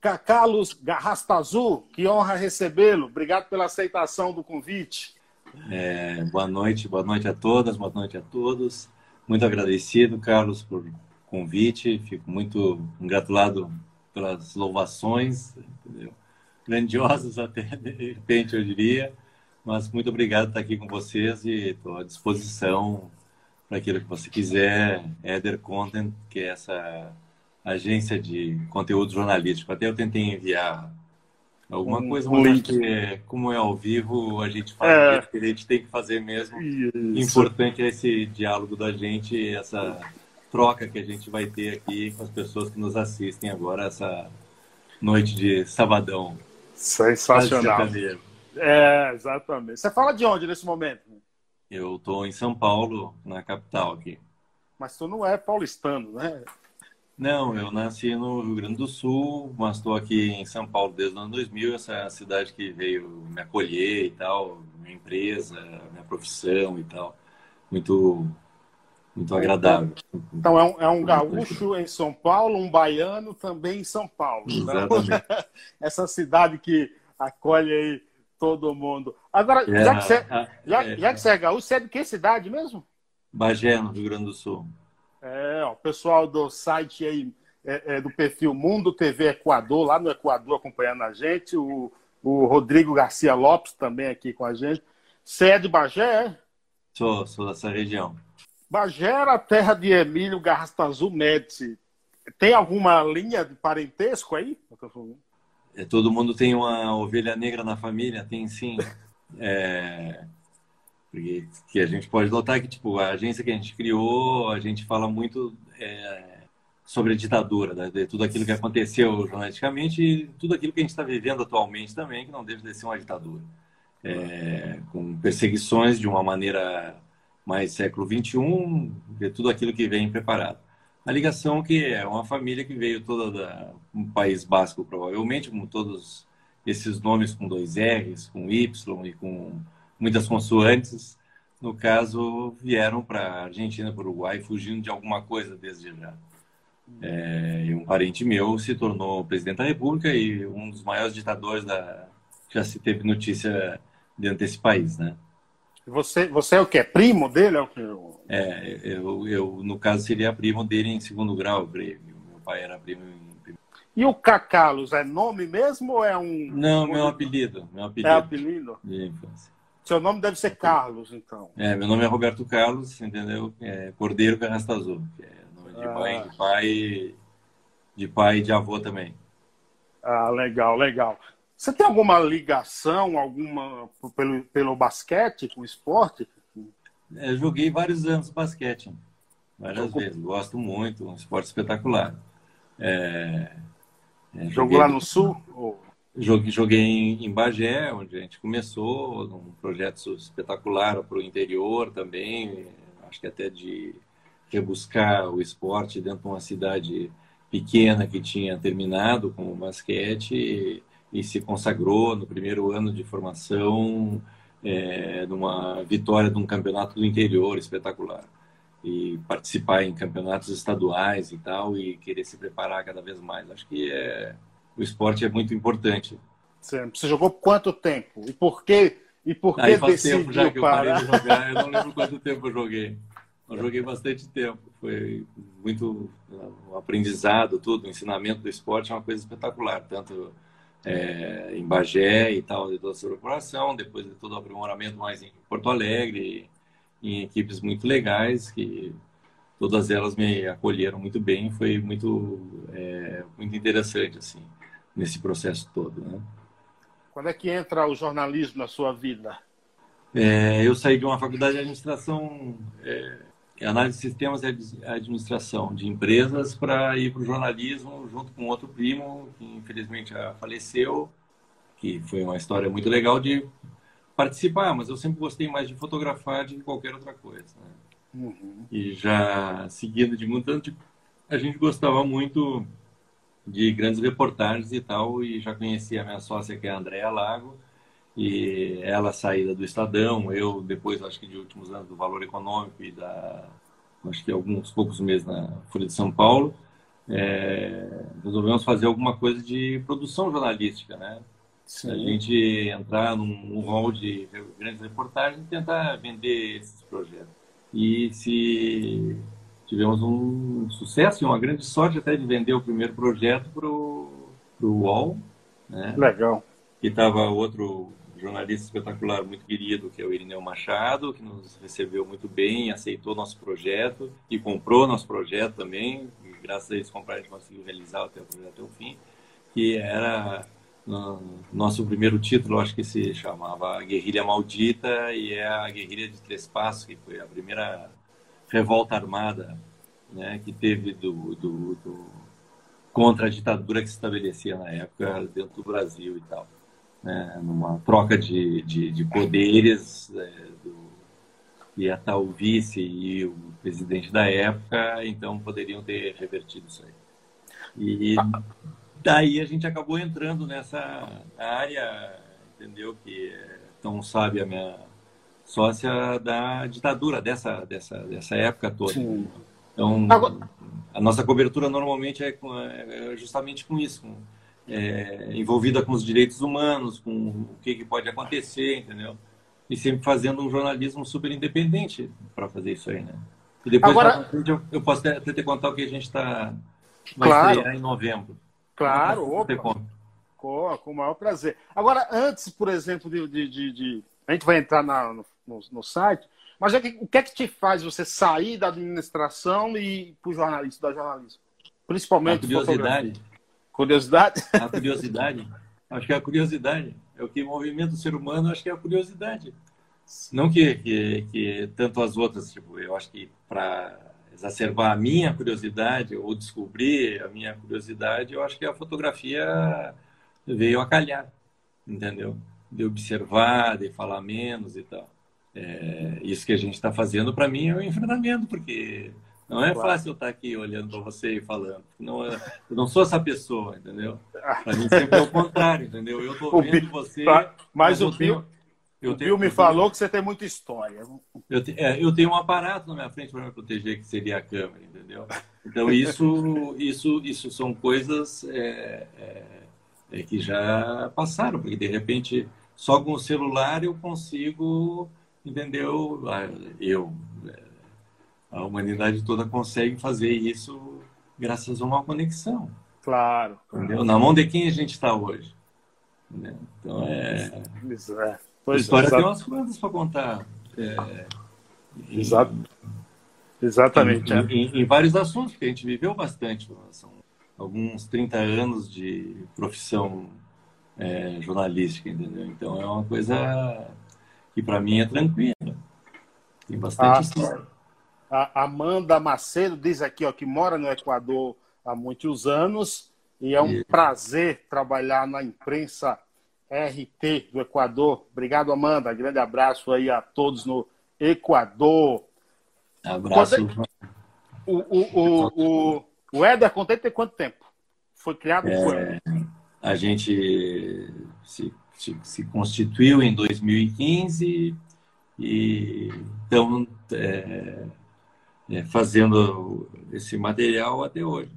Carlos Garrastazu, que honra recebê-lo. Obrigado pela aceitação do convite. É, boa noite, boa noite a todas, boa noite a todos. Muito agradecido, Carlos, por convite. Fico muito congratulado pelas louvações, entendeu? grandiosas até, de repente, eu diria. Mas muito obrigado por estar aqui com vocês e estou à disposição para aquilo que você quiser. Eder Content, que é essa agência de conteúdo jornalístico. Até eu tentei enviar alguma um, coisa, mas que, como é ao vivo, a gente faz é. que a gente tem que fazer mesmo. Isso. Importante é esse diálogo da gente, essa troca que a gente vai ter aqui com as pessoas que nos assistem agora, essa noite de sabadão. Sensacional. É, exatamente. Você fala de onde nesse momento? Eu estou em São Paulo, na capital aqui. Mas tu não é paulistano, né? Não, eu nasci no Rio Grande do Sul, mas estou aqui em São Paulo desde o ano 2000. Essa é a cidade que veio me acolher e tal, minha empresa, minha profissão e tal. Muito, muito agradável. Então é um, é um gaúcho em São Paulo, um baiano também em São Paulo. Né? Exatamente. Essa cidade que acolhe aí todo mundo. Agora, é, já, que você, já, é, já que você é gaúcho, você é de que cidade mesmo? Bagé, no Rio Grande do Sul. É, o pessoal do site aí, é, é, do perfil Mundo TV Equador, lá no Equador, acompanhando a gente. O, o Rodrigo Garcia Lopes também aqui com a gente. Você é de Bagé, é? Sou, sou dessa região. Bagé era a terra de Emílio Garrastazu Médici. Tem alguma linha de parentesco aí? É, todo mundo tem uma ovelha negra na família, tem sim. É, porque que a gente pode notar que, tipo, a agência que a gente criou, a gente fala muito é, sobre a ditadura, né? de tudo aquilo que aconteceu jornalisticamente e tudo aquilo que a gente está vivendo atualmente também, que não deve de ser uma ditadura. É, com perseguições de uma maneira mais século XXI, de tudo aquilo que vem preparado. A ligação que é uma família que veio toda da um país basco, provavelmente, com todos esses nomes com dois R's, com Y e com muitas consoantes, no caso, vieram para a Argentina, para o Uruguai, fugindo de alguma coisa desde já. É, e um parente meu se tornou presidente da República e um dos maiores ditadores da já se teve notícia dentro desse país, né? Você, você é o que? Primo dele? É, o que? é eu, eu, no caso, seria primo dele em segundo grau. Meu pai era primo em e o Cacalos é nome mesmo ou é um. Não, meu apelido. Meu apelido. É apelido? De infância. Seu nome deve ser Carlos, então. É, meu nome é Roberto Carlos, entendeu? É Cordeiro Carrasta Azul, que é nome de ah. mãe, de pai, de pai e de avô também. Ah, legal, legal. Você tem alguma ligação, alguma pelo, pelo basquete, com o esporte? É, joguei vários anos basquete, várias vezes. Gosto muito, um esporte espetacular. É, é, Jogou lá no Sul? Ou... Joguei, joguei em, Bagé, onde a gente começou, um projeto espetacular para o interior também, acho que até de rebuscar o esporte dentro de uma cidade pequena que tinha terminado com o basquete e, e se consagrou no primeiro ano de formação é, numa vitória de um campeonato do interior espetacular e participar em campeonatos estaduais e tal e querer se preparar cada vez mais. Acho que é o esporte é muito importante. Você jogou quanto tempo? E por que e por que Aí faz tempo já que eu parei de jogar. Eu não lembro quanto tempo eu joguei. Eu joguei bastante tempo. Foi muito um aprendizado, tudo. O ensinamento do esporte é uma coisa espetacular. Tanto é, em Bagé e tal, de toda essa preparação, depois de todo o aprimoramento mais em Porto Alegre, em equipes muito legais, que todas elas me acolheram muito bem. Foi muito, é, muito interessante, assim nesse processo todo. Né? Quando é que entra o jornalismo na sua vida? É, eu saí de uma faculdade de administração, é, análise de sistemas e administração de empresas para ir para o jornalismo junto com outro primo que infelizmente já faleceu, que foi uma história muito legal de participar, mas eu sempre gostei mais de fotografar do que qualquer outra coisa. Né? Uhum. E já seguindo de mudando, a gente gostava muito de grandes reportagens e tal, e já conhecia a minha sócia, que é a Andréa Lago, e ela saída do Estadão, eu depois, acho que de últimos anos, do Valor Econômico e da, acho que alguns poucos meses na Folha de São Paulo, é, resolvemos fazer alguma coisa de produção jornalística, né? Sim. A gente entrar num rol de grandes reportagens e tentar vender esses projetos. E se tivemos um sucesso e uma grande sorte até de vender o primeiro projeto para o UOL. Né? Legal. E estava outro jornalista espetacular muito querido, que é o Irineu Machado, que nos recebeu muito bem, aceitou nosso projeto e comprou nosso projeto também. E graças a eles compraram, a gente conseguiu realizar até o projeto até o fim, que era nosso primeiro título, acho que se chamava Guerrilha Maldita e é a Guerrilha de Três Passos, que foi a primeira revolta armada né, que teve do, do, do, contra a ditadura que se estabelecia na época dentro do Brasil e tal né, numa troca de, de, de poderes é, do, e a tal vice e o presidente da época, então poderiam ter revertido isso aí. E daí a gente acabou entrando nessa área, entendeu? Que é tão sabe a minha sócia da ditadura dessa, dessa, dessa época toda. Sim. Então, a nossa cobertura normalmente é, é justamente com isso, com é, envolvida com os direitos humanos, com o que, que pode acontecer, entendeu? E sempre fazendo um jornalismo super independente para fazer isso aí, né? E depois Agora... eu, eu posso até, até te contar o que a gente está vai claro. estrear em novembro. Claro, opa. Com, com o maior prazer. Agora, antes, por exemplo, de, de, de, de... a gente vai entrar na, no, no, site, mas é que, o que é que te faz você sair da administração e ir para o jornalismo, da jornalismo? Principalmente a curiosidade. Curiosidade? A curiosidade. Acho que é a curiosidade. É o que movimenta o ser humano, acho que é a curiosidade. Não que, que, que tanto as outras, tipo, eu acho que para exacerbar a minha curiosidade ou descobrir a minha curiosidade, eu acho que a fotografia veio a calhar, entendeu? De observar, de falar menos e tal. É, isso que a gente está fazendo, para mim, é um enfrentamento, porque não é claro. fácil eu estar aqui olhando para você e falando. Não, eu não sou essa pessoa, entendeu? Para mim sempre é o contrário, entendeu? Eu estou vendo Bill, você. Tá, mas o Bill, eu o tenho, Bill me falou que você tem muita história. Eu, te, é, eu tenho um aparato na minha frente para me proteger, que seria a câmera, entendeu? Então, isso, isso, isso são coisas é, é, é que já passaram, porque de repente, só com o celular eu consigo, entendeu? Ah, eu a humanidade toda consegue fazer isso graças a uma conexão. Claro. Entendeu? Na mão de quem a gente está hoje. Entendeu? Então é. Isso, é. Pois a história é, tem umas coisas para contar. É... Exato. Exatamente. Em, é. em, em, vários assuntos, porque a gente viveu bastante. São alguns 30 anos de profissão é, jornalística, entendeu? Então é uma coisa que para mim é tranquila. Tem bastante ah, história. A Amanda Macedo diz aqui ó, que mora no Equador há muitos anos e é um e... prazer trabalhar na imprensa RT do Equador. Obrigado, Amanda. Grande abraço aí a todos no Equador. Abraço. É... O, o, o, o, o Éder Contente tem quanto tempo? Foi criado é, A gente se, se, se, constituiu em 2015 e então é, é, fazendo esse material até hoje,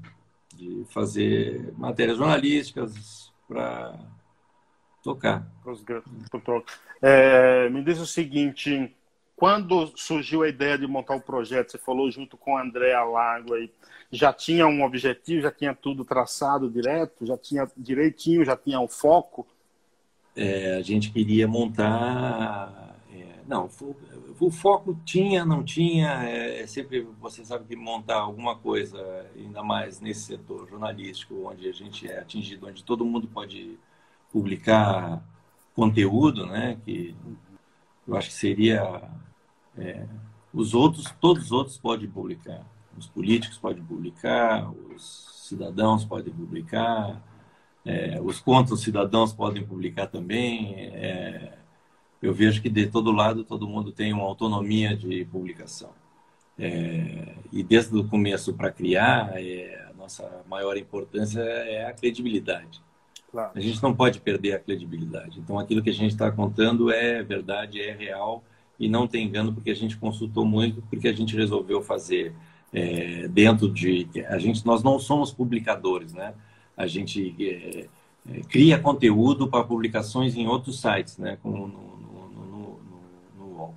de fazer matérias jornalísticas para tocar. É, me diz o seguinte, quando surgiu a ideia de montar o projeto, você falou junto com a Andréa Lago aí, já tinha um objetivo, já tinha tudo traçado direto, já tinha direitinho, já tinha um foco? É, a gente queria montar... É, não, o foco tinha, não tinha, é, é, sempre, você sabe que montar alguma coisa, ainda mais nesse setor jornalístico, onde a gente é atingido, onde todo mundo pode publicar conteúdo, né, que eu acho que seria, é, os outros, todos os outros podem publicar, os políticos podem publicar, os cidadãos podem publicar, é, os contra os cidadãos podem publicar também, é, eu vejo que de todo lado todo mundo tem uma autonomia de publicação. É, e desde o começo para criar, é, a nossa maior importância é a credibilidade. Claro. A gente não pode perder a credibilidade. Então, aquilo que a gente está contando é verdade, é real e não tem engano, porque a gente consultou muito, porque a gente resolveu fazer é, dentro de a gente nós não somos publicadores né a gente é, é, cria conteúdo para publicações em outros sites né como no, UOL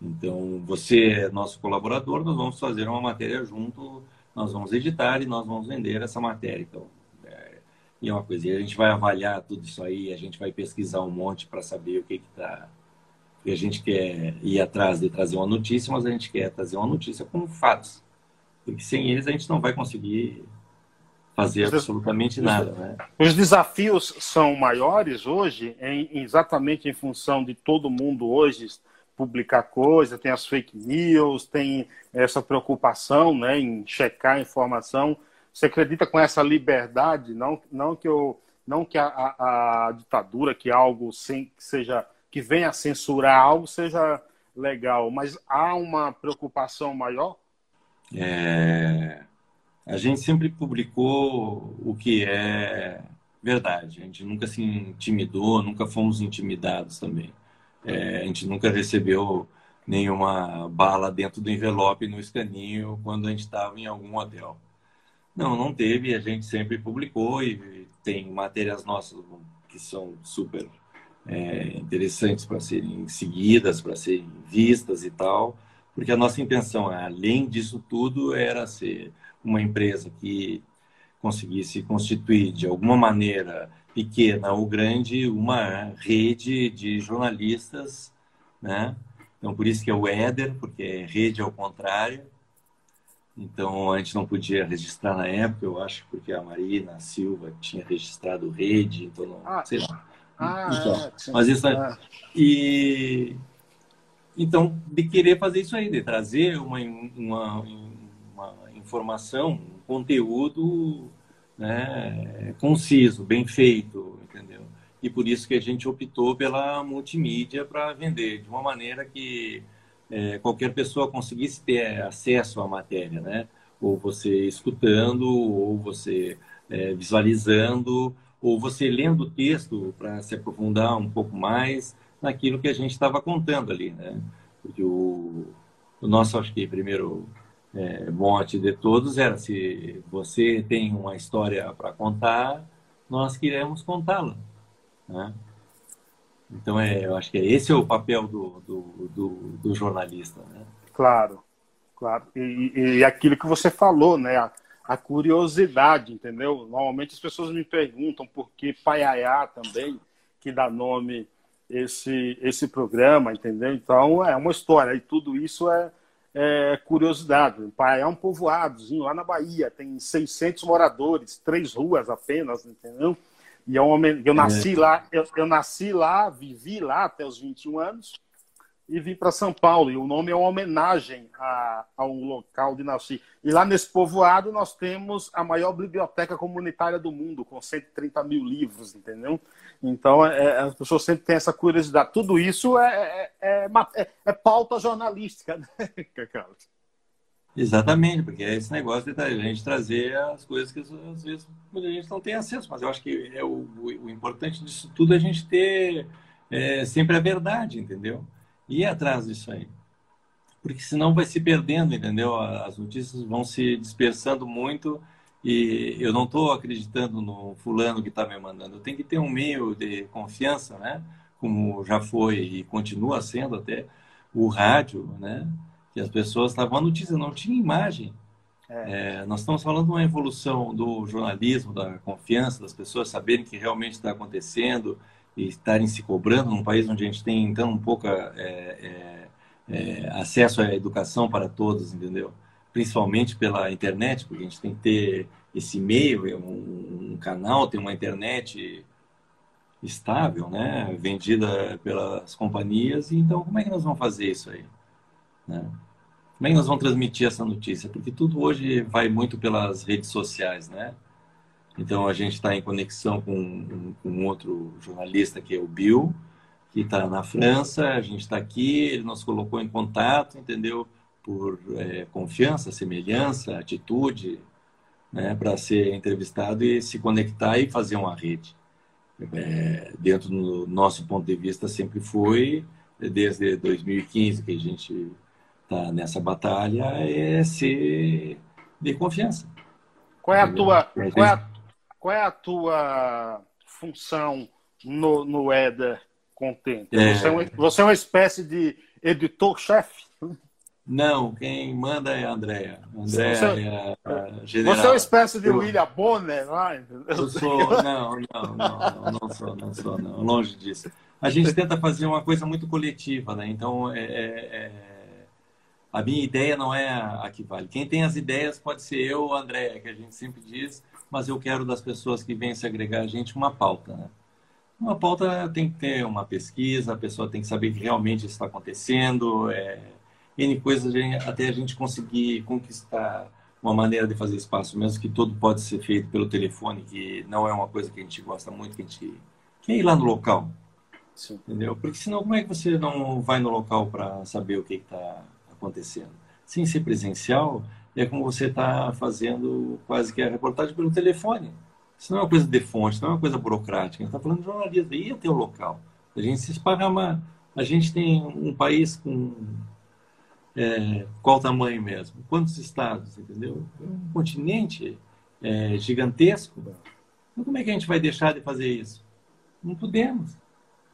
então você é nosso colaborador nós vamos fazer uma matéria junto nós vamos editar e nós vamos vender essa matéria então é, e é uma coisa e a gente vai avaliar tudo isso aí a gente vai pesquisar um monte para saber o que está e a gente quer ir atrás de trazer uma notícia, mas a gente quer trazer uma notícia com fatos. Porque sem eles a gente não vai conseguir fazer absolutamente nada. Né? Os desafios são maiores hoje, em, exatamente em função de todo mundo hoje publicar coisa, tem as fake news, tem essa preocupação né, em checar a informação. Você acredita com essa liberdade, não, não que, eu, não que a, a, a ditadura, que algo sem, que seja que venha a censurar algo seja legal, mas há uma preocupação maior é, a gente sempre publicou o que é verdade. A gente nunca se intimidou, nunca fomos intimidados também. É, a gente nunca recebeu nenhuma bala dentro do envelope no escaninho quando a gente estava em algum hotel. Não, não teve. A gente sempre publicou e tem matérias nossas que são super é, interessantes para serem seguidas, para serem vistas e tal porque a nossa intenção, além disso tudo, era ser uma empresa que conseguisse constituir de alguma maneira pequena ou grande uma rede de jornalistas, né? Então por isso que é o Éder, porque é rede ao contrário. Então a gente não podia registrar na época, eu acho, porque a Marina Silva tinha registrado rede, então não, ah, sei lá. Ah, então, é, mas isso é, ah. e então, de querer fazer isso aí, de trazer uma, uma, uma informação, conteúdo né, conciso, bem feito, entendeu? E por isso que a gente optou pela multimídia para vender de uma maneira que é, qualquer pessoa conseguisse ter acesso à matéria, né? Ou você escutando, ou você é, visualizando, ou você lendo o texto para se aprofundar um pouco mais naquilo que a gente estava contando ali, né? Porque o, o nosso, acho que, primeiro é, mote de todos era se você tem uma história para contar, nós queremos contá-la. Né? Então, é, eu acho que esse é o papel do, do, do, do jornalista. Né? Claro, claro. E, e, aquilo que você falou, né? A, a, curiosidade, entendeu? Normalmente as pessoas me perguntam por que Paiaiá também, que dá nome esse, esse programa, entendeu? Então é uma história, e tudo isso é, é curiosidade. Pai é um povoadozinho lá na Bahia, tem 600 moradores, três ruas apenas, entendeu? E é um, eu nasci é. lá, eu, eu nasci lá, vivi lá até os 21 anos e vim para São Paulo. E o nome é uma homenagem a, a, um local de nasci. E lá nesse povoado nós temos a maior biblioteca comunitária do mundo, com 130 mil livros, entendeu? Então, é, é, as pessoas sempre têm essa curiosidade. Tudo isso é, é, é, é pauta jornalística, né, Carlos? Exatamente, porque é esse negócio de a gente trazer as coisas que às vezes a gente não tem acesso, mas eu acho que é o, o, importante disso tudo é a gente ter é, sempre a verdade, entendeu? E ir atrás disso aí. Porque senão vai se perdendo, entendeu? As notícias vão se dispersando muito e eu não estou acreditando no fulano que está me mandando. Eu tenho que ter um meio de confiança, né? Como já foi e continua sendo até o rádio, né? Que as pessoas estavam a notícia, não tinha imagem. É. É, nós estamos falando de uma evolução do jornalismo, da confiança das pessoas saberem que realmente está acontecendo e estarem se cobrando num país onde a gente tem um pouco é, é, é acesso à educação para todos, entendeu? principalmente pela internet, porque a gente tem que ter esse meio, é um, um canal, tem uma internet estável, né, vendida pelas companhias. Então, como é que nós vamos fazer isso aí? Né? Como é que nós vamos transmitir essa notícia? Porque tudo hoje vai muito pelas redes sociais, né? Então, a gente está em conexão com, com outro jornalista, que é o Bill, que está na França. A gente está aqui, ele nos colocou em contato, entendeu? por é, confiança, semelhança, atitude, né, para ser entrevistado e se conectar e fazer uma rede. É, dentro do nosso ponto de vista, sempre foi, desde 2015 que a gente tá nessa batalha é ser de confiança. Qual é a tua, qual é a, qual é a tua função no, no Éder Contente? É... Você, é uma, você é uma espécie de editor-chefe? Não, quem manda é a Andréia. Andréia você, é a general. Você é uma espécie de eu, William Bonner, não é? Eu sou, não, não, não, não, sou, não sou, não, longe disso. A gente tenta fazer uma coisa muito coletiva, né? Então, é, é, é, a minha ideia não é a, que vale. Quem tem as ideias pode ser eu ou a Andréia, que a gente sempre diz, mas eu quero das pessoas que vêm se agregar a gente uma pauta, né? Uma pauta tem que ter uma pesquisa, a pessoa tem que saber que realmente está acontecendo, é, N coisas até a gente conseguir conquistar uma maneira de fazer espaço, mesmo que tudo pode ser feito pelo telefone, que não é uma coisa que a gente gosta muito, que a gente quer ir lá no local. Sim. Entendeu? Porque senão como é que você não vai no local para saber o que está acontecendo? Sem ser presencial, é como você está fazendo quase que a reportagem pelo telefone. Isso não é uma coisa de fonte, não é uma coisa burocrática. A gente está falando de jornalismo, ia ter o local. A gente se esparramar. A gente tem um país com é, qual tamanho mesmo? Quantos estados, entendeu? É um continente é, gigantesco. Então, como é que a gente vai deixar de fazer isso? Não podemos.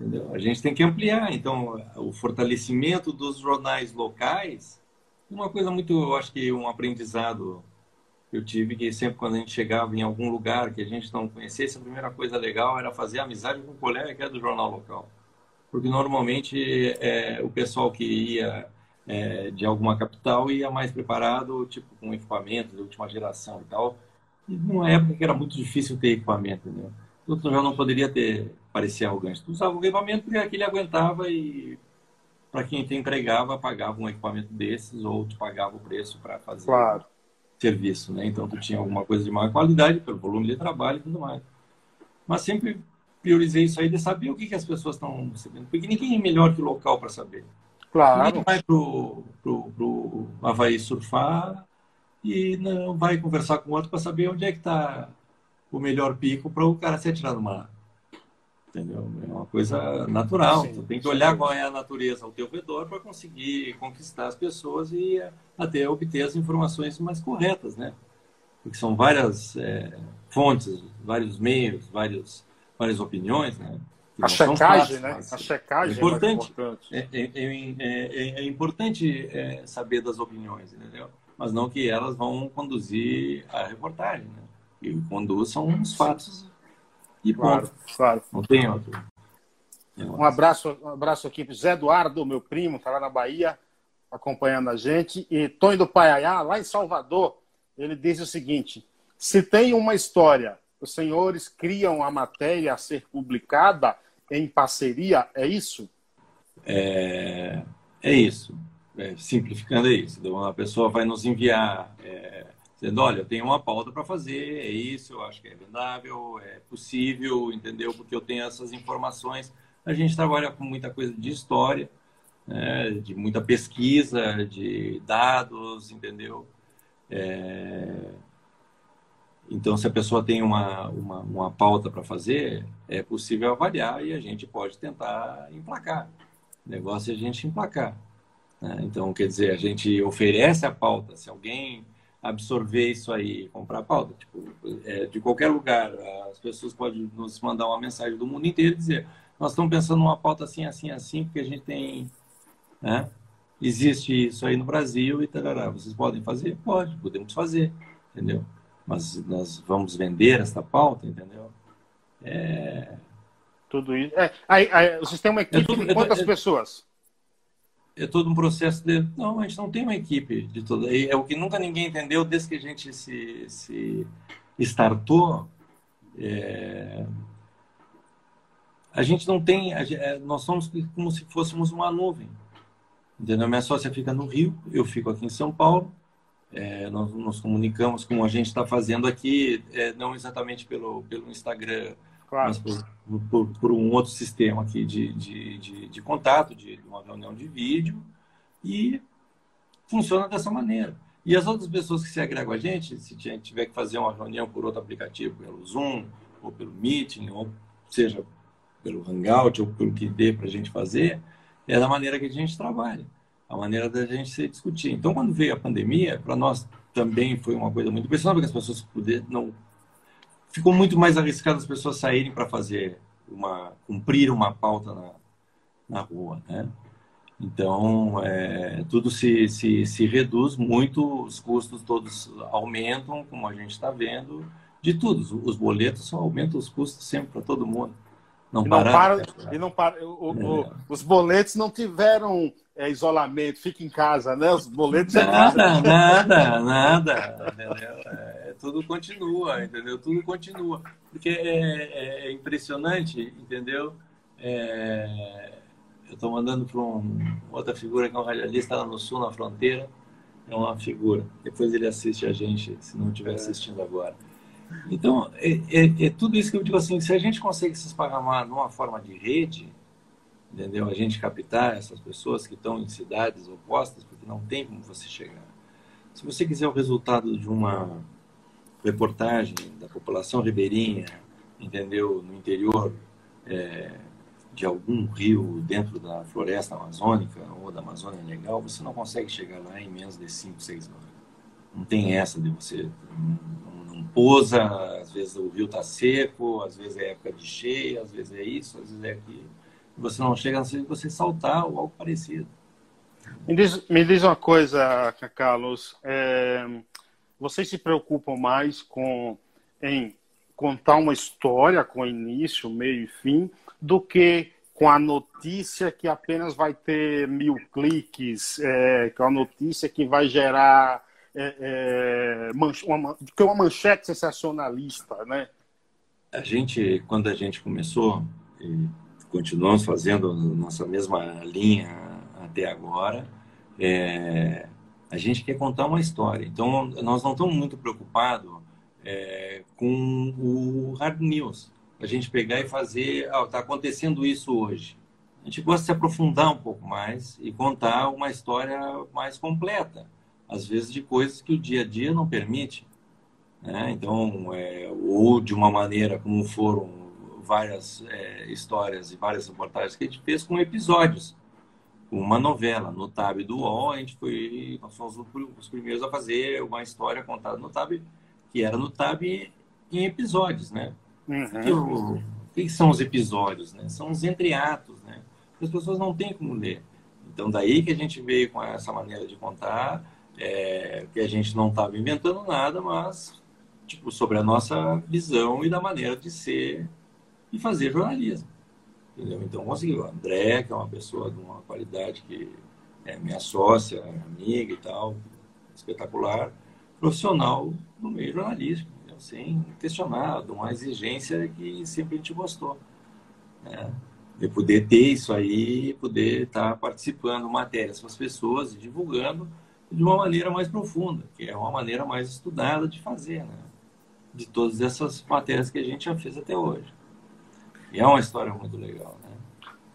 Entendeu? A gente tem que ampliar. Então, o fortalecimento dos jornais locais, uma coisa muito, eu acho que um aprendizado que eu tive, que sempre quando a gente chegava em algum lugar que a gente não conhecesse, a primeira coisa legal era fazer amizade com o colega que é do jornal local. Porque normalmente é, o pessoal que ia é, de alguma capital ia mais preparado, tipo, com equipamento de última geração e tal. E numa época que era muito difícil ter equipamento, entendeu? Tu já não poderia ter, parecer arrogante. Tu usava o equipamento porque aquele aguentava e para quem te entregava, pagava um equipamento desses ou te pagava o preço para fazer claro. serviço, né? Então tu tinha alguma coisa de maior qualidade pelo volume de trabalho e tudo mais. Mas sempre priorizei isso aí de saber o que, que as pessoas estão recebendo, porque ninguém é melhor que o local para saber. Claro. Ninguém vai pro, pro, pro Havaí surfar e não vai conversar com o outro para saber onde é que está o melhor pico para o cara se atirar no mar. Entendeu? É uma coisa natural. Sim, tem que olhar sim. qual é a natureza ao teu redor para conseguir conquistar as pessoas e até obter as informações mais corretas, né? Porque são várias é, fontes, vários meios, vários, várias opiniões, né? A checagem, né? A checagem é importante. É, importante, é, é, importante saber das opiniões, entendeu? Mas não que elas vão conduzir a reportagem, né? E conduzam os fatos e claro, ponto. Claro. Não tem outro. Um abraço, um abraço aqui para Zé Eduardo, meu primo, está lá na Bahia, acompanhando a gente. E Tony do Paiaiá, lá em Salvador, ele diz o seguinte: se tem uma história, os senhores criam a matéria a ser publicada, em parceria, é isso? É, é isso. É, simplificando é isso. Então, a pessoa vai nos enviar é, dizendo, olha, eu tenho uma pauta para fazer, é isso, eu acho que é vendável, é possível, entendeu? Porque eu tenho essas informações. A gente trabalha com muita coisa de história, né? de muita pesquisa, de dados, entendeu? É, então, se a pessoa tem uma, uma, uma pauta para fazer, é possível avaliar e a gente pode tentar emplacar. O negócio é a gente emplacar. Né? Então, quer dizer, a gente oferece a pauta. Se alguém absorver isso aí, comprar a pauta, tipo, é, de qualquer lugar, as pessoas podem nos mandar uma mensagem do mundo inteiro e dizer: nós estamos pensando numa pauta assim, assim, assim, porque a gente tem. Né? Existe isso aí no Brasil e tal. Vocês podem fazer? Pode, podemos fazer, entendeu? mas nós vamos vender essa pauta, entendeu? É... Tudo isso. É, aí, aí, vocês têm uma equipe é tudo, de quantas pessoas? É todo um processo de. Não, a gente não tem uma equipe de toda. É o que nunca ninguém entendeu desde que a gente se, se startou. É... A gente não tem. É, nós somos como se fôssemos uma nuvem. Entendeu? Minha sócia fica no Rio, eu fico aqui em São Paulo é, nós nos comunicamos como a gente está fazendo aqui, é, não exatamente pelo, pelo Instagram, claro. mas por, por, por, um outro sistema aqui de, de, de, de contato, de, uma reunião de vídeo, e funciona dessa maneira. E as outras pessoas que se agregam a gente, se a gente tiver que fazer uma reunião por outro aplicativo, pelo Zoom, ou pelo Meeting, ou seja, pelo Hangout, ou pelo que dê para a gente fazer, é da maneira que a gente trabalha. a maneira da gente se discutir. Então, quando veio a pandemia, para nós também foi uma coisa muito impressionante, porque as pessoas poder, não ficou muito mais arriscado as pessoas saírem para fazer uma cumprir uma pauta na, na rua, né? Então, é, tudo se, se, se reduz muito, os custos todos aumentam, como a gente está vendo, de tudo. Os boletos só aumentam os custos sempre para todo mundo. Não, e não para, e não para o, o, é. os boletos não tiveram é, isolamento, fica em casa, né? Os boletos nada, nada, nada, é, tudo continua, entendeu? Tudo continua, porque é, é, é impressionante, entendeu? É, eu estou mandando para um, outra figura que é um radialista lá no sul, na fronteira, é uma figura. Depois ele assiste a gente, se não estiver assistindo agora. Então, é, é, é, tudo isso que eu digo assim, se a gente consegue se esparramar numa forma de rede, entendeu? A gente captar essas pessoas que estão em cidades opostas, porque não tem como você chegar. Se você quiser o resultado de uma reportagem da população ribeirinha, entendeu? No interior é, de algum rio dentro da floresta amazônica ou da Amazônia Legal, você não consegue chegar lá em menos de 5, 6 horas. Não tem essa de você pousa, às vezes o rio está seco, às vezes é época de cheia, às vezes é isso, às vezes é aquilo. Você não chega a ser você saltar ou algo parecido. Me diz, me diz uma coisa, Carlos. É, vocês se preocupam mais com em contar uma história com início, meio e fim, do que com a notícia que apenas vai ter mil cliques, é, com a notícia que vai gerar é, é, uma, que uma manchete sensacionalista, né? A gente, quando a gente começou, e continuamos fazendo nossa mesma linha até agora, é, a gente quer contar uma história. Então, nós não estamos muito preocupados é, com o hard news. A gente pegar e fazer, está ah, acontecendo isso hoje. A gente gosta de se aprofundar um pouco mais e contar uma história mais completa às vezes de coisas que o dia a dia não permite. Né? Então, é, ou de uma maneira como foram várias é, histórias e várias reportagens que a gente fez com episódios, uma novela. No TAB do UOL, a gente foi, nós fomos os primeiros a fazer uma história contada no TAB, que era no TAB em episódios, né? Uhum. o, que são os episódios, né? São os entreatos, né? As pessoas não têm como ler. Então, daí que a gente veio com essa maneira de contar, é, que a gente não estava inventando nada, mas tipo, sobre a nossa visão e da maneira de ser e fazer jornalismo. Entendeu? Então conseguiu. A André, que é uma pessoa de uma qualidade que é minha sócia, amiga e tal, espetacular, profissional no meio jornalístico, entendeu? sem questionar, de uma exigência que sempre a gente gostou. Né? De poder ter isso aí, poder estar tá participando matérias com as pessoas e divulgando de uma maneira mais profunda, que é uma maneira mais estudada de fazer, né? De todas essas matérias que a gente já fez até hoje. E é uma história muito legal, né?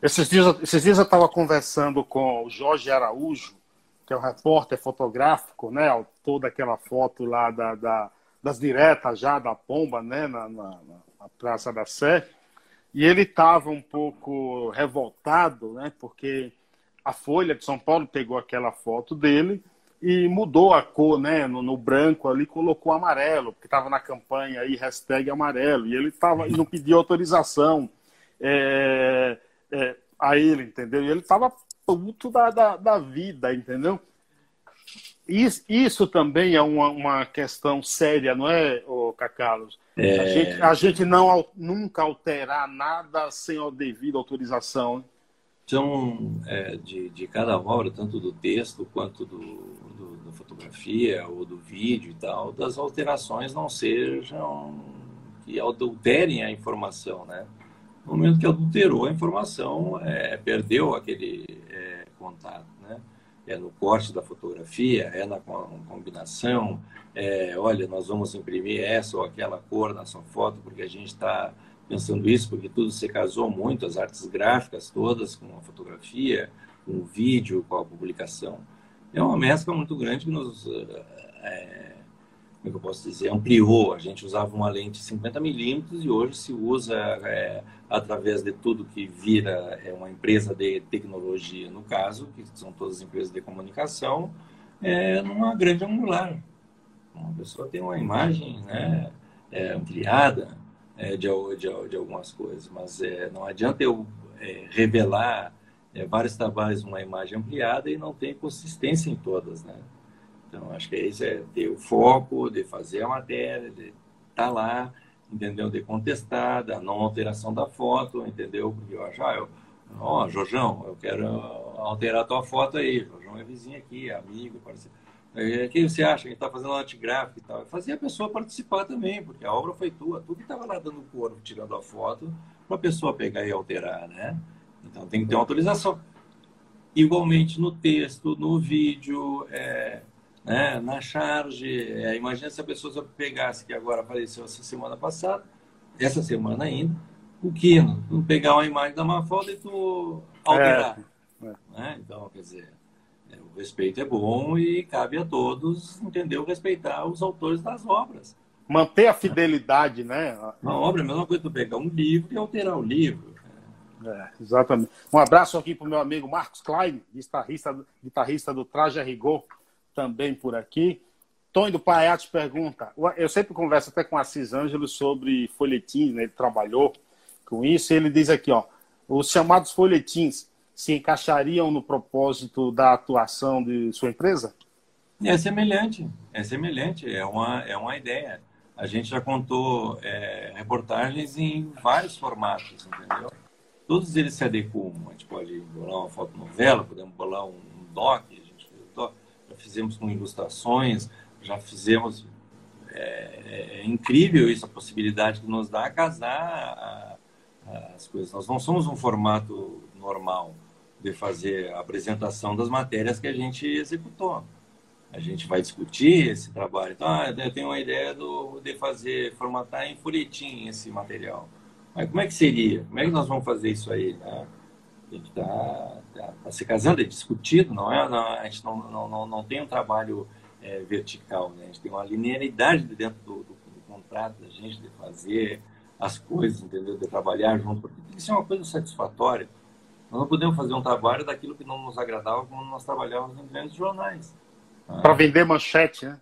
Esses dias, esses dias eu estava conversando com o Jorge Araújo, que é um repórter fotográfico, né? Autor daquela foto lá da, da das diretas já da pomba, né? Na, na, na Praça da Sé. E ele estava um pouco revoltado, né? Porque a Folha de São Paulo pegou aquela foto dele e mudou a cor, né? No, no branco ali, colocou amarelo, porque estava na campanha aí, hashtag amarelo, e ele tava, e não pediu autorização é, é, a ele, entendeu? E ele estava puto da, da, da, vida, entendeu? Isso, isso também é uma, uma questão séria, não é, Cacalos? É... A, gente, a gente não nunca alterar nada sem a devida autorização. São é, de, de cada obra, tanto do texto quanto do, fotografia ou do vídeo e tal, das alterações não sejam que adulterem a informação, né? No momento que adulterou a informação, é, perdeu aquele é, contato, né? É no corte da fotografia, é na combinação, é, olha, nós vamos imprimir essa ou aquela cor na sua foto porque a gente está pensando isso, porque tudo se casou muito, as artes gráficas todas com a fotografia, com o vídeo, com a publicação é uma mescla muito grande que nos é, como é que eu posso dizer, ampliou. A gente usava uma lente 50 milímetros e hoje se usa é, através de tudo que vira é, uma empresa de tecnologia, no caso, que são todas empresas de comunicação, é, numa grande angular. Uma pessoa tem uma imagem né, é, ampliada é, de, de, de, algumas coisas, mas é, não adianta eu é, revelar é, vários trabalhos numa imagem ampliada e não tem consistência em todas, né? Então, acho que isso é ter o foco de fazer a matéria, de estar tá lá, entendeu? De contestar, da não alteração da foto, entendeu? Porque eu acho, ah, eu, ó, oh, Jojão, eu quero alterar a tua foto aí. Jojão é vizinho aqui, é amigo, parceiro. O que você acha? Gente está fazendo antigráfico e tal. Fazia a pessoa participar também, porque a obra foi tua. Tu que estava lá dando corpo, tirando a foto, para a pessoa pegar e alterar, né? Então tem que ter uma autorização. Igualmente no texto, no vídeo, é, né, na charge. É, imagina se a pessoa pegasse, que agora apareceu essa semana passada, essa semana ainda, o Kino, tu pegar uma imagem da uma foto e tu alterar. É, é. Né? Então, quer dizer, é, o respeito é bom e cabe a todos, entendeu? Respeitar os autores das obras. Manter a fidelidade, né? Uma obra é a mesma coisa tu pegar um livro e alterar o livro. É, exatamente. Um abraço aqui para o meu amigo Marcos Klein, guitarrista, guitarrista do Traje a Rigor também por aqui. Tony do Paiate pergunta: eu sempre converso até com Assis Ângelo sobre folhetins, né? ele trabalhou com isso, e ele diz aqui: ó, os chamados folhetins se encaixariam no propósito da atuação de sua empresa? É semelhante, é semelhante, é uma, é uma ideia. A gente já contou é, reportagens em vários formatos, entendeu? Todos eles se adequam. A gente pode bolar uma fotonovela, podemos bolar um doc, fizemos com ilustrações, já fizemos. É, é incrível isso, a possibilidade que nos dá a casar a, a, as coisas. Nós não somos um formato normal de fazer a apresentação das matérias que a gente executou. A gente vai discutir esse trabalho. Então, ah, eu tenho uma ideia do, de fazer, formatar em folhetim esse material. Mas como é que seria? Como é que nós vamos fazer isso aí? Né? A gente está tá, tá se casando, é discutido, não é? Não, a gente não, não, não, não tem um trabalho é, vertical, né? A gente tem uma linearidade dentro do, do, do, contrato da gente de fazer as coisas, entendeu? De trabalhar junto, porque tem que ser uma coisa satisfatória. Nós não podemos fazer um trabalho daquilo que não nos agradava quando nós trabalhávamos em grandes jornais. Tá? Para vender manchete, né?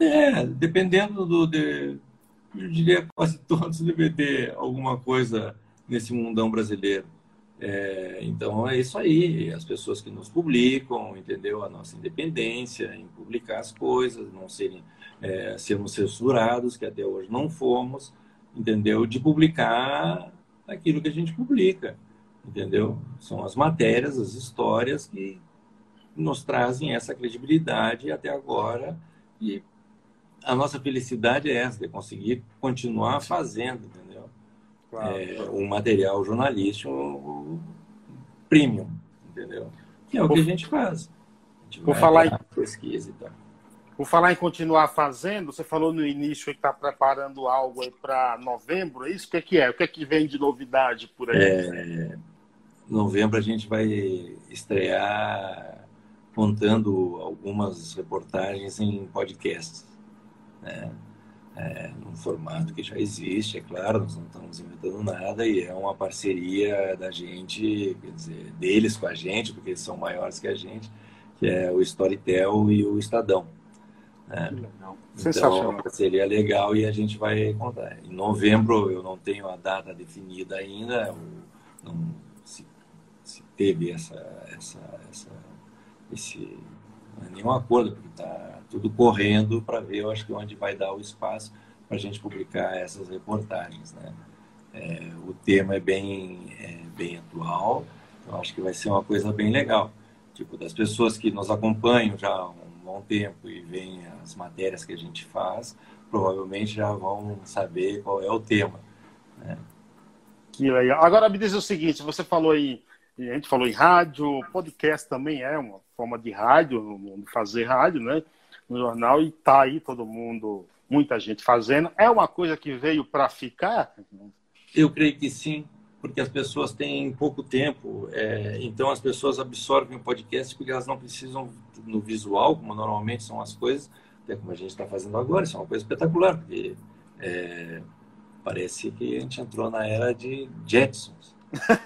É, dependendo do. De, eu diria quase todos devem ter alguma coisa nesse mundão brasileiro. É, então é isso aí, as pessoas que nos publicam, entendeu? A nossa independência em publicar as coisas, não serem, é, sermos censurados, que até hoje não fomos, entendeu? De publicar aquilo que a gente publica, entendeu? São as matérias, as histórias que nos trazem essa credibilidade até agora e a nossa felicidade é essa, de conseguir continuar fazendo, entendeu? claro, é, um material jornalístico premium, entendeu? Que é o que a gente faz. A gente Vou falar em pesquisa e tal. Por falar em continuar fazendo, você falou no início que está preparando algo para novembro, é isso? O que é, que é? O que é que vem de novidade por aí? É, novembro a gente vai estrear contando algumas reportagens em podcasts. Né? é, num formato que já existe, é claro, nós não estamos inventando nada e é uma parceria da gente, quer dizer, deles com a gente, porque eles são maiores que a gente, que é o Storytel e o Estadão. Né? Então, é uma parceria legal e a gente vai contar. Em novembro, eu não tenho a data definida ainda, não se, teve essa, essa, essa, esse é nenhum acordo, porque está tudo correndo para ver, eu acho que onde vai dar o espaço para a gente publicar essas reportagens, né? É, o tema é bem, é bem atual, então acho que vai ser uma coisa bem legal. Tipo, das pessoas que nos acompanham já há um bom tempo e veem as matérias que a gente faz, provavelmente já vão saber qual é o tema. Né? Que legal. Agora me diz o seguinte, você falou aí, a gente falou em rádio, podcast também é uma forma de rádio, fazer rádio, né? no jornal e tá aí todo mundo, muita gente fazendo. É uma coisa que veio para ficar? Eu creio que sim, porque as pessoas têm pouco tempo, é, então as pessoas absorvem o podcast porque elas não precisam no visual, como normalmente são as coisas, é como a gente está fazendo agora, isso é uma coisa espetacular, porque é, parece que a gente entrou na era de Jetsons.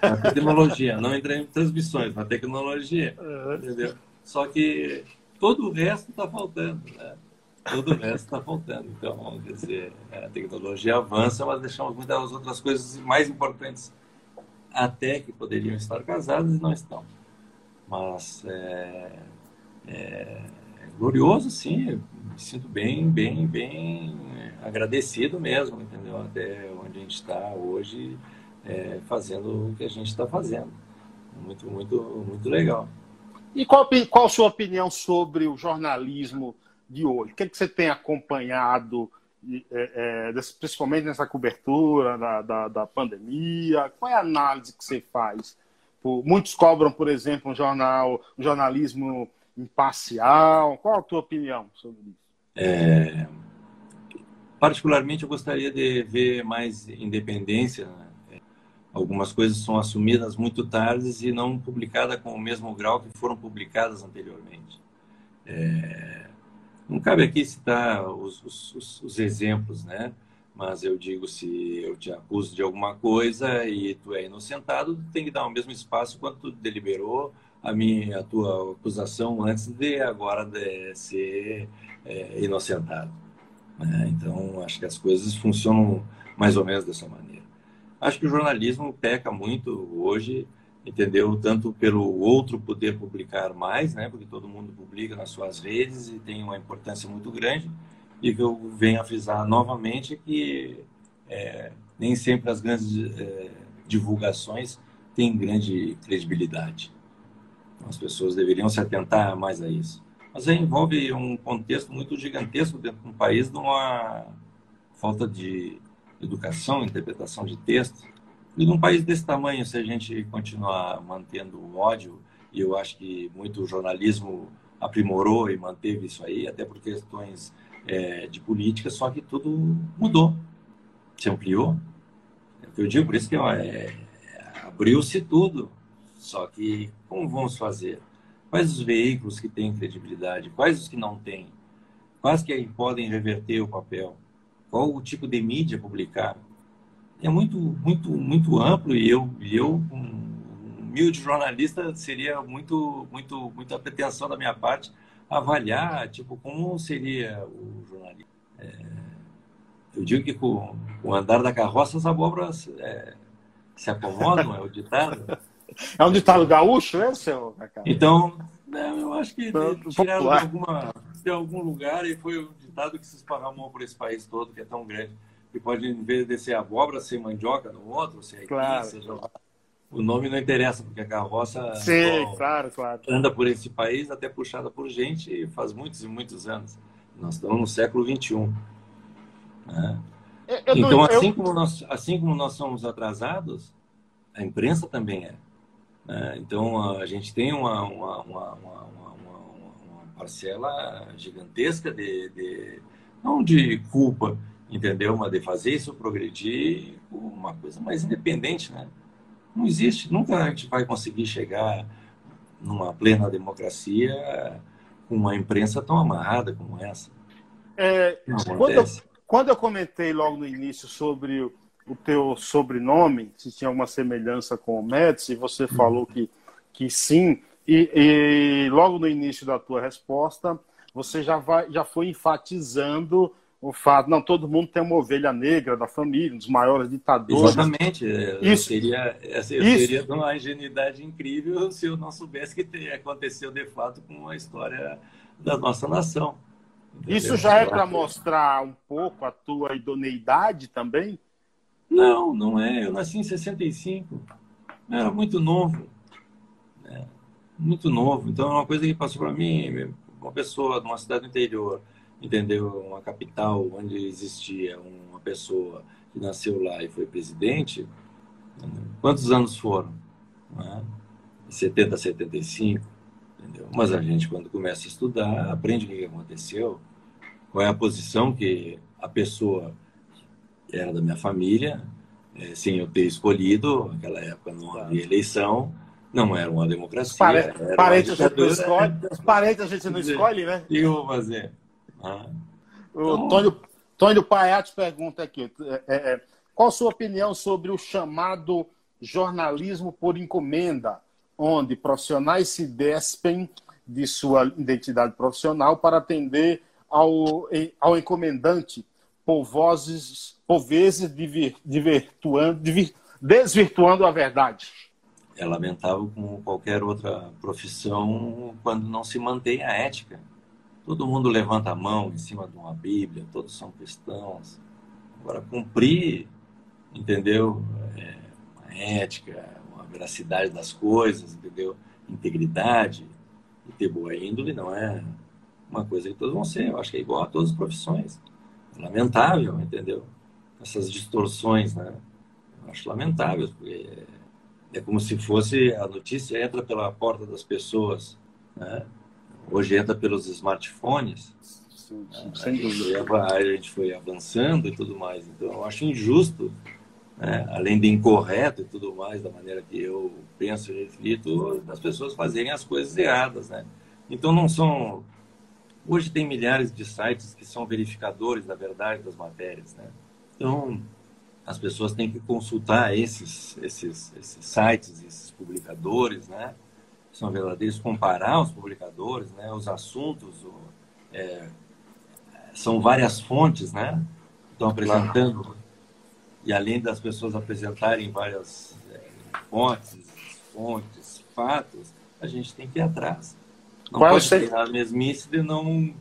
Na tecnologia, não entrei em transmissões, na tecnologia, entendeu? Só que todo o resto está faltando, né? Todo o resto está faltando. Então, quer dizer, a tecnologia avança, mas deixamos muitas outras coisas mais importantes até que poderiam estar casadas e não estão. Mas é, é, é glorioso, sim. Me sinto bem, bem, bem agradecido mesmo, entendeu? Até onde a gente está hoje, é, fazendo o que a gente está fazendo. Muito, muito, muito legal. E qual, qual a sua opinião sobre o jornalismo de hoje? O que, é que você tem acompanhado, é, é, principalmente nessa cobertura da, da, da, pandemia? Qual é a análise que você faz? Muitos cobram, por exemplo, um jornal, um jornalismo imparcial. Qual a tua opinião sobre isso? É, particularmente, eu gostaria de ver mais independência. Algumas coisas são assumidas muito tarde e não publicadas com o mesmo grau que foram publicadas anteriormente. É, não cabe aqui citar os, os, os, exemplos, né? Mas eu digo, se eu te acuso de alguma coisa e tu é inocentado, tem que dar o mesmo espaço quando tu deliberou a minha a tua acusação antes de agora de ser é, inocentado. Né? Então, acho que as coisas funcionam mais ou menos dessa maneira. Acho que o jornalismo peca muito hoje, entendeu? Tanto pelo outro poder publicar mais, né? Porque todo mundo publica nas suas redes e tem uma importância muito grande. E que eu venho a frisar novamente que é, nem sempre as grandes é, divulgações têm grande credibilidade. As pessoas deveriam se atentar mais a isso. Mas aí envolve um contexto muito gigantesco dentro de um país de uma falta de educação, interpretação de texto. E num país desse tamanho, se a gente continuar mantendo o ódio, e eu acho que muito jornalismo aprimorou e manteve isso aí, até por questões é, de política, só que tudo mudou, se ampliou. É o que eu digo, por isso que é, abriu-se tudo. Só que como vamos fazer? Quais os veículos que têm credibilidade? Quais os que não têm? Quais que podem reverter o papel? Qual o tipo de mídia publicar? É muito, muito, muito amplo e eu, eu um humilde jornalista, seria muito, muito, muita pretensão da minha parte avaliar, tipo, como seria o jornalismo. É, eu digo que com, com, o andar da carroça as abóboras é, se acomodam, é o ditado. É um ditado gaúcho, é, seu? Então, né, eu acho que tiraram alguma, de algum lugar e foi um ditado que se esparramou por esse país todo, que é tão grande. Que pode, em vez de ser abóbora, ser mandioca no outro, ser claro. seja o nome não interessa, porque a carroça Sim, claro, claro. anda por esse país, até puxada por gente, faz muitos e muitos anos. Nós estamos no século XXI. Né? Eu, então, assim, eu... como nós, assim como nós somos atrasados, a imprensa também é. Né? Então, a gente tem uma, uma, uma, uma, parcela gigantesca de, de, não de culpa, entendeu? Mas de fazer isso progredir uma coisa mais independente, né? Não existe, nunca a gente vai conseguir chegar numa plena democracia com uma imprensa tão amarrada como essa. É, quando, eu, quando eu comentei logo no início sobre o teu sobrenome, se tinha alguma semelhança com o Médici, você falou que, que sim, e, e, logo no início da tua resposta, você já, vai, já foi enfatizando o fato, não, todo mundo tem uma ovelha negra da família, um dos maiores ditadores. Exatamente. Isso. Eu teria, eu isso. teria uma ingenuidade incrível se eu não soubesse que aconteceu de fato com a história da nossa nação. Entendeu? Isso já é para mostrar um pouco a tua idoneidade também? Não, não é. Eu nasci em 65. Eu era muito novo. Né? Muito novo. Então, é uma coisa que passou para mim, uma pessoa de uma cidade do interior, entendeu? Uma capital onde existia uma pessoa que nasceu lá e foi presidente, quantos anos foram? Né? 70, 75, entendeu? Mas a gente, quando começa a estudar, aprende o que aconteceu, qual é a posição que a pessoa era da minha família, é, sem eu ter escolhido, naquela época não havia eleição, não era uma democracia. Pare... Parentes, a gente não escolhe, parentes a gente não escolhe, né? E eu vou fazer? Ah. O então... Tônio, Tônio Paiate pergunta aqui: é, é, qual a sua opinião sobre o chamado jornalismo por encomenda, onde profissionais se despem de sua identidade profissional para atender ao, ao encomendante por vozes, por vezes divertuando, desvirtuando a verdade? É lamentável como qualquer outra profissão quando não se mantém a ética. Todo mundo levanta a mão em cima de uma Bíblia, todos são cristãos. Agora, cumprir, entendeu? É, uma ética, uma veracidade das coisas, entendeu? Integridade e ter boa índole não é uma coisa que todos vão ser. Eu acho que é igual a todas as profissões. É lamentável, entendeu? Essas distorções, né? Eu acho lamentável, porque é como se fosse a notícia entra pela porta das pessoas, né? Hoje entra pelos smartphones. Sim, sim, né? sem dúvida. A gente foi avançando e tudo mais. Então, eu acho injusto, né? além de incorreto e tudo mais, da maneira que eu penso e reflito, das pessoas fazerem as coisas erradas, né? Então, não são... Hoje tem milhares de sites que são verificadores da verdade das matérias, né? Então, as pessoas têm que consultar esses, esses, esses sites, esses publicadores, né? São verdadeiros, comparar os publicadores, né? Os assuntos, o, é, são várias fontes, né? Estão apresentando claro. e além das pessoas apresentarem várias é, fontes, fontes, fatos, a gente tem que ir atrás. Não Qual pode ser a mesmice de não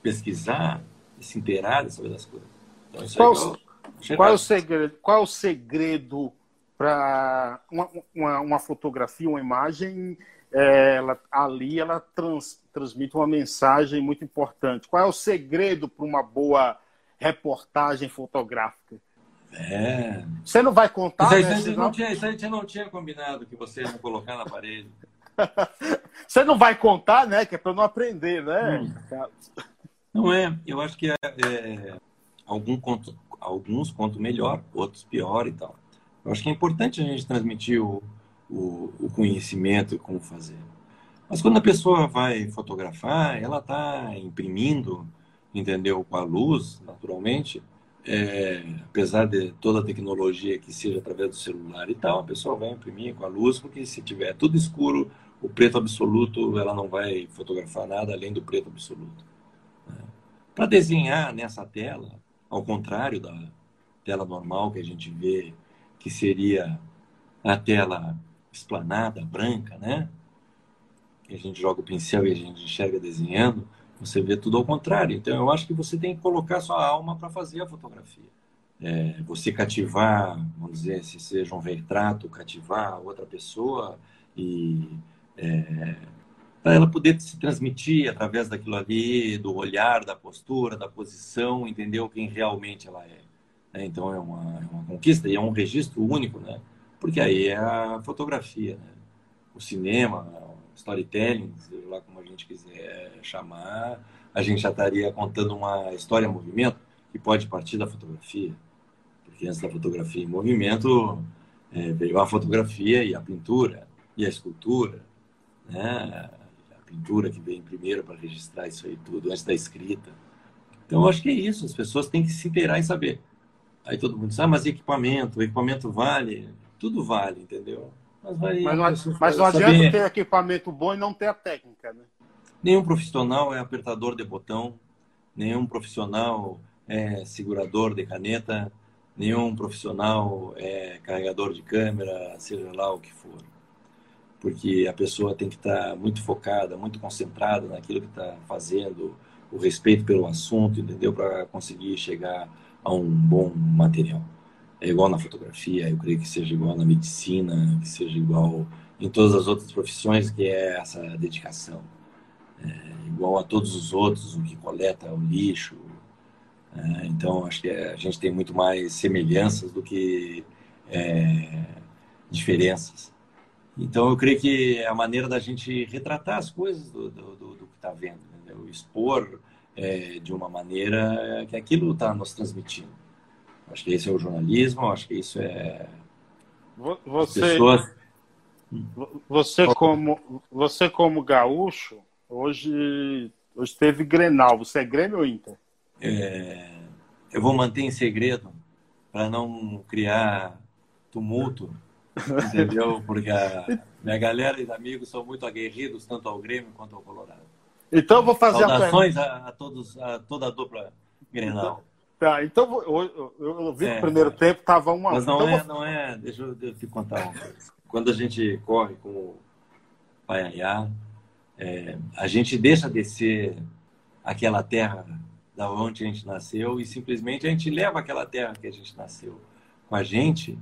pesquisar e se inteirar sobre as coisas. Então, isso Qual... é qual é o segredo, qual é o segredo para uma, uma, uma, fotografia, uma imagem, é, ela, ali ela trans, transmite uma mensagem muito importante. Qual é o segredo para uma boa reportagem fotográfica? É. Você não vai contar, isso né? Isso, não tinha, isso aí não tinha combinado que você ia colocar na parede. você não vai contar, né? Que é para não aprender, né? Hum. Não é. Eu acho que é, é algum conto, alguns contam melhor, outros pior e tal. Eu acho que é importante a gente transmitir o, o, o conhecimento e como fazer. Mas quando a pessoa vai fotografar, ela está imprimindo, entendeu, com a luz, naturalmente, é, apesar de toda a tecnologia que seja através do celular e tal, a pessoa vai imprimir com a luz, porque se tiver tudo escuro, o preto absoluto, ela não vai fotografar nada além do preto absoluto. Né? Para desenhar nessa tela, ao contrário da tela normal que a gente vê, que seria a tela esplanada, branca, né? A gente joga o pincel e a gente enxerga desenhando, você vê tudo ao contrário. Então, eu acho que você tem que colocar sua alma para fazer a fotografia. É, você cativar, vamos dizer, se seja um retrato, cativar outra pessoa e é, para ela poder se transmitir através daquilo ali, do olhar, da postura, da posição, entendeu quem realmente ela é. Né? Então é uma, é uma, conquista e é um registro único, né? Porque aí é a fotografia, né? O cinema, o storytelling, seja lá como a gente quiser chamar, a gente já estaria contando uma história em movimento que pode partir da fotografia. Porque antes da fotografia em movimento é, veio a fotografia e a pintura e a escultura, né? Pintura que vem primeiro para registrar isso aí tudo, antes da escrita. Então, eu acho que é isso, as pessoas têm que se inteirar e saber. Aí todo mundo diz, ah, mas equipamento, o equipamento vale, tudo vale, entendeu? Mas, vale, mas não, mas não adianta ter equipamento bom e não ter a técnica, né? Nenhum profissional é apertador de botão, nenhum profissional é segurador de caneta, nenhum profissional é carregador de câmera, seja lá o que for porque a pessoa tem que estar muito focada, muito concentrada naquilo que está fazendo, o respeito pelo assunto, entendeu? Para conseguir chegar a um bom material. É igual na fotografia, eu creio que seja igual na medicina, que seja igual em todas as outras profissões, que é essa dedicação. É igual a todos os outros, o que coleta o lixo. É, então, acho que a gente tem muito mais semelhanças do que é, diferenças. Então, eu creio que é a maneira da gente retratar as coisas do, do, do, do que está vendo, entendeu? expor é, de uma maneira que aquilo está nos transmitindo. Acho que esse é o jornalismo, acho que isso é. Você, pessoas... você, como, você como gaúcho, hoje Hoje teve Grenal. Você é Grêmio ou Inter? É, eu vou manter em segredo para não criar tumulto, entendeu? Porque a minha galera e amigos são muito aguerridos, tanto ao Grêmio quanto ao Colorado. Então eu vou fazer Saudações a, a, todos, a toda a dupla Grenal. Então, tá, então eu, eu, eu vi é, que o primeiro é. tempo estava uma. Mas não então, é, vou... não é. Deixa eu, eu te contar uma coisa. Quando a gente corre com o Paiaiá, é, a gente deixa de ser aquela terra da onde a gente nasceu e simplesmente a gente leva aquela terra que a gente nasceu com a gente,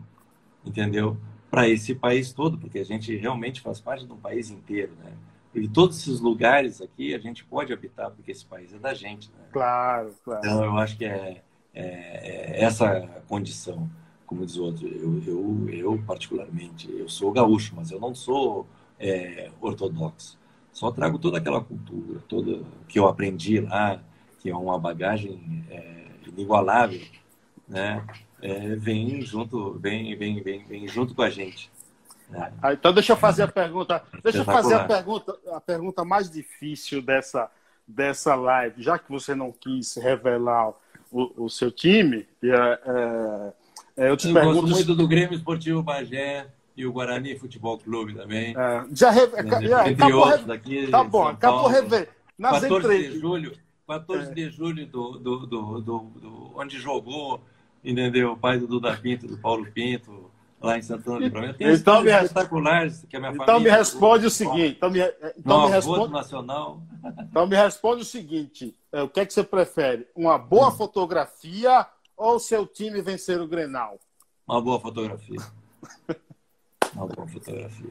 entendeu? Para esse país todo, porque a gente realmente faz parte de um país inteiro, né? E todos esses lugares aqui a gente pode habitar, porque esse país é da gente, né? Claro, claro. Então eu acho que é, é, é essa condição, como diz o outro. Eu, eu, eu, particularmente, eu sou gaúcho, mas eu não sou é, ortodoxo. Só trago toda aquela cultura, toda que eu aprendi lá, que é uma bagagem é, inigualável, né? É, vem junto, vem, vem, vem, vem junto com a gente. Né? Ah, então deixa eu fazer a pergunta, deixa eu fazer a pergunta, a pergunta mais difícil dessa dessa live, já que você não quis revelar o, o seu time, é, é, é eu te eu pergunto gosto muito do Grêmio Esportivo Bagé e o Guarani Futebol Clube também. É, já, re... já acabou, daqui, tá bom, acabou rever. Nas 14 entrevistas. de julho, 14 é. de julho do, do, do, do, onde jogou, entendeu? O pai do Duda Pinto, do Paulo Pinto, lá em Santana do. Tem então, me, espetaculares que a minha então família... me responde o seguinte. Então me, então me responde, nacional. Então me responde o seguinte. É, o que é que você prefere? Uma boa hum. fotografia ou o seu time vencer o Grenal? Uma boa fotografia. Uma boa fotografia.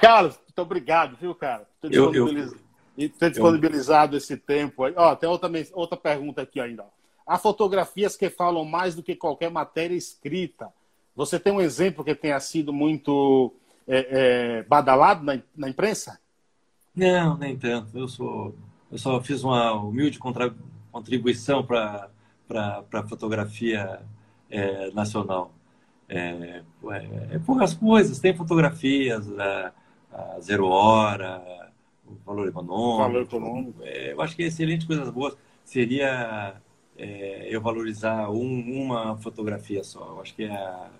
Carlos, muito obrigado, viu, cara? Por ter disponibilizado, eu, ter disponibilizado eu... esse tempo. Ó, tem outra, outra pergunta aqui ainda. Há fotografias que falam mais do que qualquer matéria escrita. Você tem um exemplo que tenha sido muito é, é, badalado na, na, imprensa? Não, nem tanto. Eu sou, eu só fiz uma humilde contra, contribuição para a fotografia é, nacional. É, é, poucas coisas, tem fotografias, a, a Zero Hora, o Valor Econômico. Valor econômico. É, eu acho que é excelente coisas boas seria eu valorizar um, uma fotografia só. Eu acho que é a,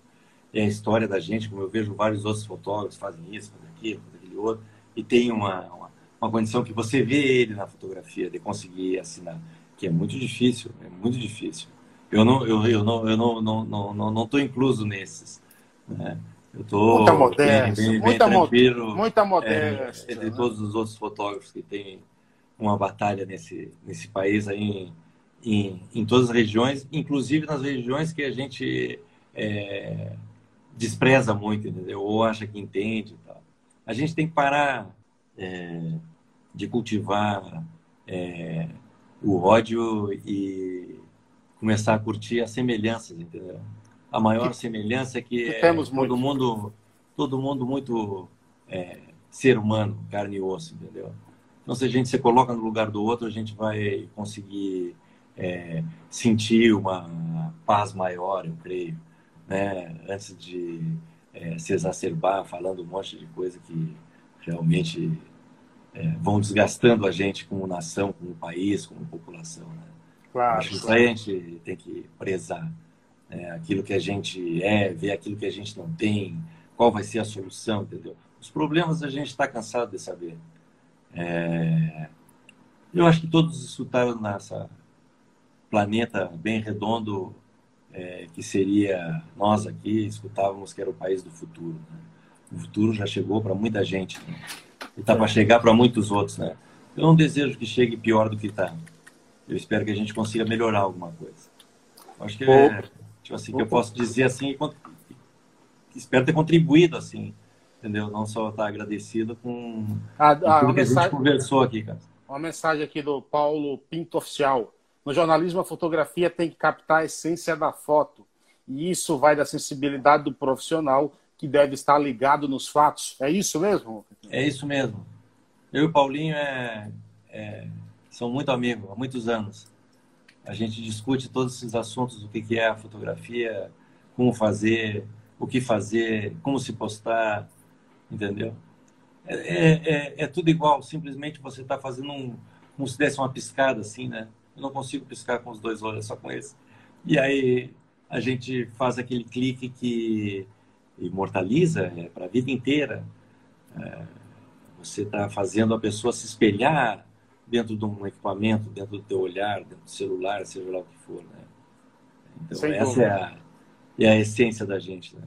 é a história da gente, como eu vejo vários outros fotógrafos fazem isso, fazem aquilo, fazem aquele outro, e tem uma, uma, uma, condição que você vê ele na fotografia, de conseguir assinar, que é muito difícil, é muito difícil. Eu não eu, eu não eu não não não não, tô incluso nesses, né? Eu tô muita modéstia, bem, bem, muita bem tranquilo, muita modéstia, é, entre né? todos os outros fotógrafos que têm uma batalha nesse nesse país aí em, em, todas as regiões, inclusive nas regiões que a gente é, despreza muito, entendeu? Ou acha que entende tal. A gente tem que parar é, de cultivar é, o ódio e começar a curtir as semelhanças, entendeu? A maior semelhança é que é todo muito. mundo, todo mundo muito é, ser humano, carne e osso, entendeu? Então, se a gente se coloca no lugar do outro, a gente vai conseguir é, sentir uma paz maior, eu creio, né? Antes de é, se exacerbar falando um monte de coisa que realmente é, vão desgastando a gente como nação, como país, como população. Né? Claro. Acho que a gente tem que prezar. Né? Aquilo que a gente é, ver aquilo que a gente não tem, qual vai ser a solução, entendeu? Os problemas a gente está cansado de saber. É... Eu acho que todos escutaram nessa planeta bem redondo é, que seria nós aqui, escutávamos que era o país do futuro. Né? O futuro já chegou para muita gente né? e está para chegar para muitos outros. Né? Eu não desejo que chegue pior do que está. Eu espero que a gente consiga melhorar alguma coisa. Eu acho que é, tipo assim, que eu posso dizer assim, espero ter contribuído assim, entendeu? Não só estar agradecido com a, a, tudo que a gente conversou aqui, cara. Uma mensagem aqui do Paulo Pinto Oficial. No jornalismo, a fotografia tem que captar a essência da foto. E isso vai da sensibilidade do profissional que deve estar ligado nos fatos. É isso mesmo? É isso mesmo. Eu e o Paulinho é, é são muito amigos há muitos anos. A gente discute todos esses assuntos, o que é a fotografia, como fazer, o que fazer, como se postar, entendeu? É, é, é, é tudo igual, simplesmente você está fazendo um, como se desse uma piscada assim, né? Eu não consigo piscar com os dois olhos, só com esse. E aí a gente faz aquele clique que imortaliza é, para a vida inteira. É, você está fazendo a pessoa se espelhar dentro de um equipamento, dentro do teu olhar, dentro do celular, seja lá o que for, né? Então Sem essa dúvida. é a, é a essência da gente, né?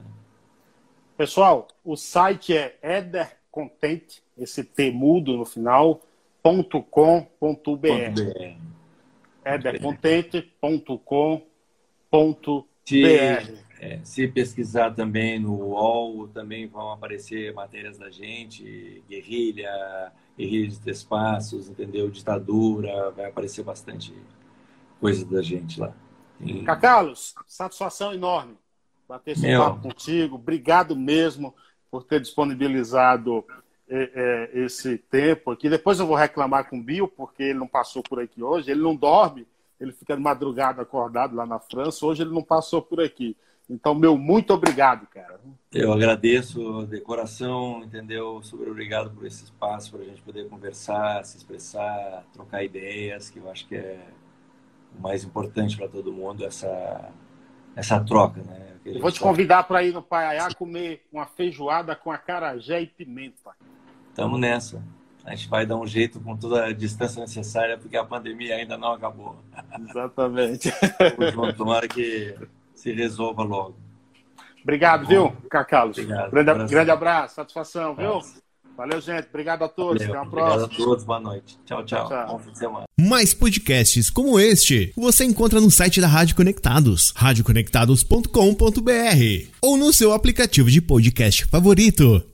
Pessoal, o site é edercontent, esse T mudo no final, .com.br. edercontent.com.br. É, se pesquisar também no UOL, também vão aparecer matérias da gente, guerrilha, guerrilha de espaços, entendeu? Ditadura, vai aparecer bastante coisa da gente lá. Carlos, satisfação enorme bater esse Meu. papo contigo. Obrigado mesmo por ter disponibilizado é, é, esse tempo aqui. Depois eu vou reclamar com o Bill, porque ele não passou por aqui hoje. Ele não dorme, ele fica de madrugada acordado lá na França. Hoje ele não passou por aqui. Então, meu muito obrigado, cara. Eu agradeço de coração, entendeu? Super obrigado por esse espaço para a gente poder conversar, se expressar, trocar ideias, que eu acho que é o mais importante para todo mundo, essa, essa troca, né? Eu vou te convidar para ir no Paiaiá comer uma feijoada com acarajé e pimenta. Tamo nessa. A gente vai dar um jeito com toda a distância necessária, porque a pandemia ainda não acabou. Exatamente. Tomara que se resolva logo. Obrigado, viu, Carlos? Obrigado. Grande, grande abraço, satisfação, viu? Valeu, gente. Obrigado a todos. Valeu, Até a próxima. Obrigado a todos. Boa noite. Tchau, tchau. tchau. Bom fim de semana. Mais podcasts como este você encontra no site da Rádio Conectados, radioconectados.com.br ou no seu aplicativo de podcast favorito.